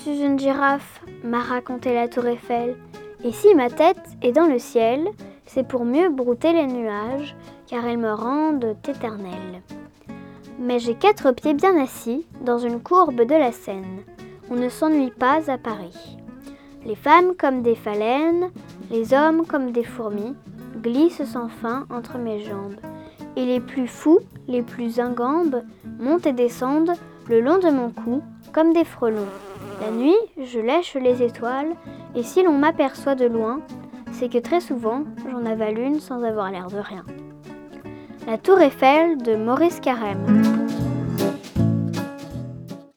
suis une girafe, m'a raconté la tour Eiffel. Et si ma tête est dans le ciel, c'est pour mieux brouter les nuages, car elles me rendent éternelle. Mais j'ai quatre pieds bien assis dans une courbe de la Seine. On ne s'ennuie pas à Paris. Les femmes comme des phalènes, les hommes comme des fourmis, glissent sans fin entre mes jambes. Et les plus fous, les plus ingambes, montent et descendent le long de mon cou comme des frelons. La nuit, je lèche les étoiles, et si l'on m'aperçoit de loin, c'est que très souvent, j'en avale une sans avoir l'air de rien. La tour Eiffel de Maurice Carême.